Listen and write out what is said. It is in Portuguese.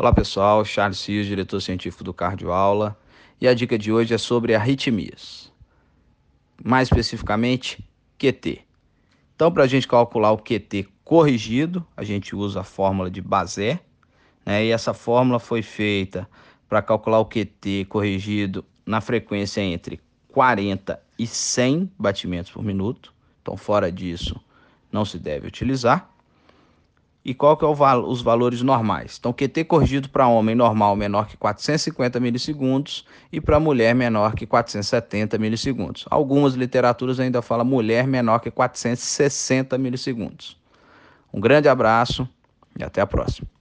Olá pessoal, Charles Cios, diretor científico do Cardioaula, e a dica de hoje é sobre arritmias. Mais especificamente, QT. Então, para a gente calcular o QT corrigido, a gente usa a fórmula de Bazé, né? e essa fórmula foi feita para calcular o QT corrigido na frequência entre 40 e 100 batimentos por minuto. Então, fora disso, não se deve utilizar e qual que é val os valores normais. Então, QT corrigido para homem normal menor que 450 milissegundos e para mulher menor que 470 milissegundos. Algumas literaturas ainda falam mulher menor que 460 milissegundos. Um grande abraço e até a próxima.